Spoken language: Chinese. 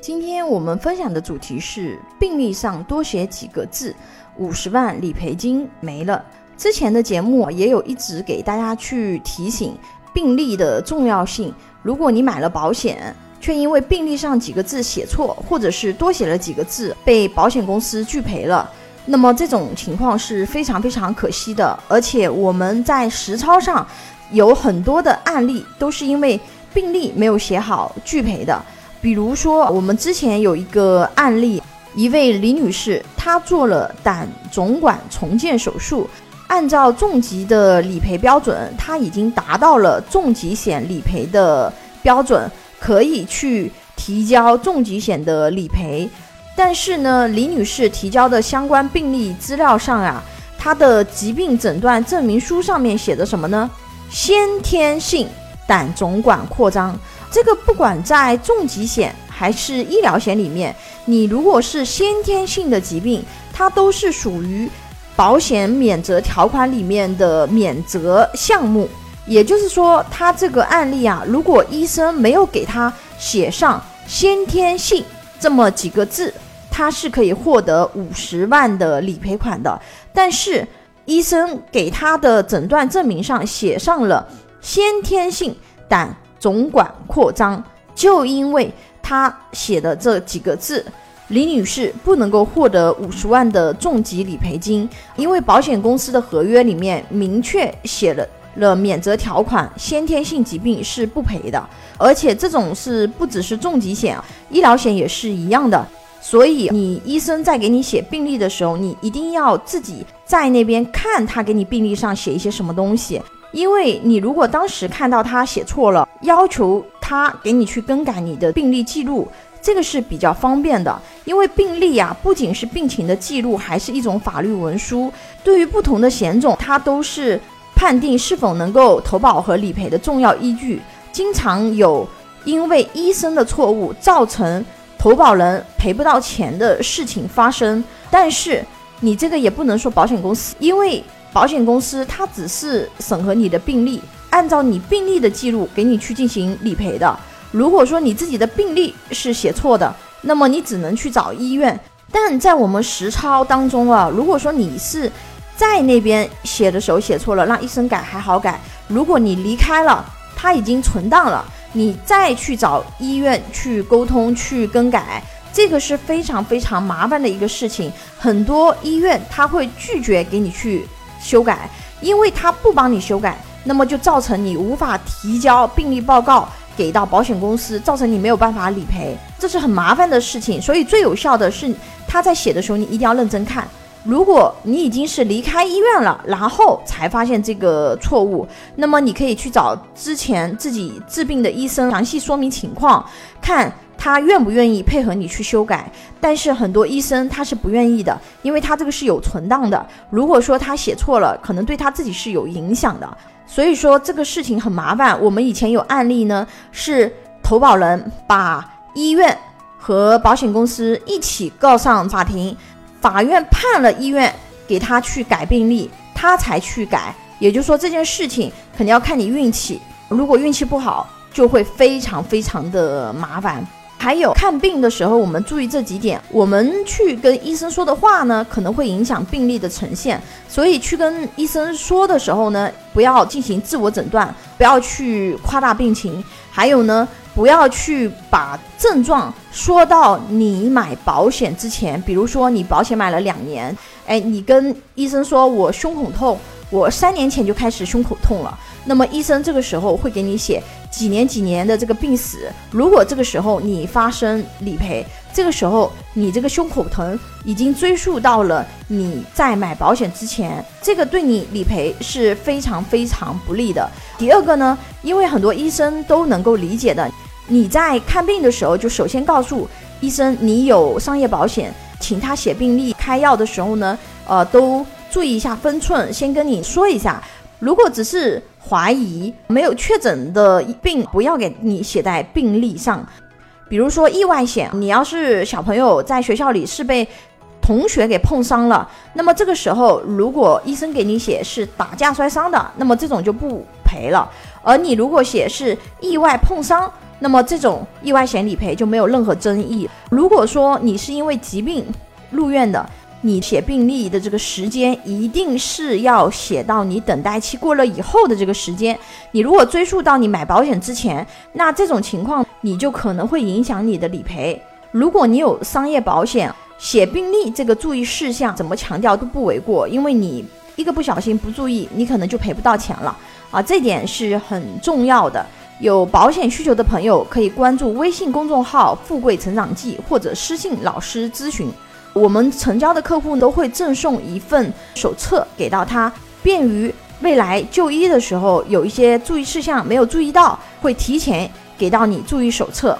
今天我们分享的主题是病历上多写几个字，五十万理赔金没了。之前的节目也有一直给大家去提醒病历的重要性。如果你买了保险，却因为病历上几个字写错，或者是多写了几个字，被保险公司拒赔了。那么这种情况是非常非常可惜的，而且我们在实操上有很多的案例都是因为病历没有写好拒赔的。比如说，我们之前有一个案例，一位李女士，她做了胆总管重建手术，按照重疾的理赔标准，她已经达到了重疾险理赔的标准，可以去提交重疾险的理赔。但是呢，李女士提交的相关病历资料上啊，她的疾病诊断证明书上面写的什么呢？先天性胆总管扩张。这个不管在重疾险还是医疗险里面，你如果是先天性的疾病，它都是属于保险免责条款里面的免责项目。也就是说，他这个案例啊，如果医生没有给他写上先天性这么几个字。他是可以获得五十万的理赔款的，但是医生给他的诊断证明上写上了先天性胆总管扩张，就因为他写的这几个字，李女士不能够获得五十万的重疾理赔金，因为保险公司的合约里面明确写了了免责条款，先天性疾病是不赔的，而且这种是不只是重疾险，医疗险也是一样的。所以，你医生在给你写病历的时候，你一定要自己在那边看他给你病历上写一些什么东西。因为你如果当时看到他写错了，要求他给你去更改你的病历记录，这个是比较方便的。因为病历呀，不仅是病情的记录，还是一种法律文书，对于不同的险种，它都是判定是否能够投保和理赔的重要依据。经常有因为医生的错误造成。投保人赔不到钱的事情发生，但是你这个也不能说保险公司，因为保险公司它只是审核你的病例，按照你病例的记录给你去进行理赔的。如果说你自己的病历是写错的，那么你只能去找医院。但在我们实操当中啊，如果说你是在那边写的时候写错了，让医生改还好改；如果你离开了，它已经存档了。你再去找医院去沟通去更改，这个是非常非常麻烦的一个事情。很多医院他会拒绝给你去修改，因为他不帮你修改，那么就造成你无法提交病历报告给到保险公司，造成你没有办法理赔，这是很麻烦的事情。所以最有效的是他在写的时候，你一定要认真看。如果你已经是离开医院了，然后才发现这个错误，那么你可以去找之前自己治病的医生详细说明情况，看他愿不愿意配合你去修改。但是很多医生他是不愿意的，因为他这个是有存档的。如果说他写错了，可能对他自己是有影响的。所以说这个事情很麻烦。我们以前有案例呢，是投保人把医院和保险公司一起告上法庭。法院判了医院给他去改病历，他才去改。也就是说，这件事情肯定要看你运气。如果运气不好，就会非常非常的麻烦。还有看病的时候，我们注意这几点。我们去跟医生说的话呢，可能会影响病历的呈现。所以去跟医生说的时候呢，不要进行自我诊断，不要去夸大病情。还有呢。不要去把症状说到你买保险之前，比如说你保险买了两年，哎，你跟医生说我胸口痛，我三年前就开始胸口痛了，那么医生这个时候会给你写几年几年的这个病史。如果这个时候你发生理赔，这个时候你这个胸口疼已经追溯到了你在买保险之前，这个对你理赔是非常非常不利的。第二个呢，因为很多医生都能够理解的。你在看病的时候，就首先告诉医生你有商业保险，请他写病历、开药的时候呢，呃，都注意一下分寸，先跟你说一下。如果只是怀疑没有确诊的病，不要给你写在病历上。比如说意外险，你要是小朋友在学校里是被同学给碰伤了，那么这个时候如果医生给你写是打架摔伤的，那么这种就不赔了。而你如果写是意外碰伤，那么这种意外险理赔就没有任何争议。如果说你是因为疾病入院的，你写病历的这个时间一定是要写到你等待期过了以后的这个时间。你如果追溯到你买保险之前，那这种情况你就可能会影响你的理赔。如果你有商业保险，写病历这个注意事项怎么强调都不为过，因为你一个不小心不注意，你可能就赔不到钱了啊，这点是很重要的。有保险需求的朋友可以关注微信公众号“富贵成长记”或者私信老师咨询。我们成交的客户都会赠送一份手册给到他，便于未来就医的时候有一些注意事项没有注意到，会提前给到你注意手册。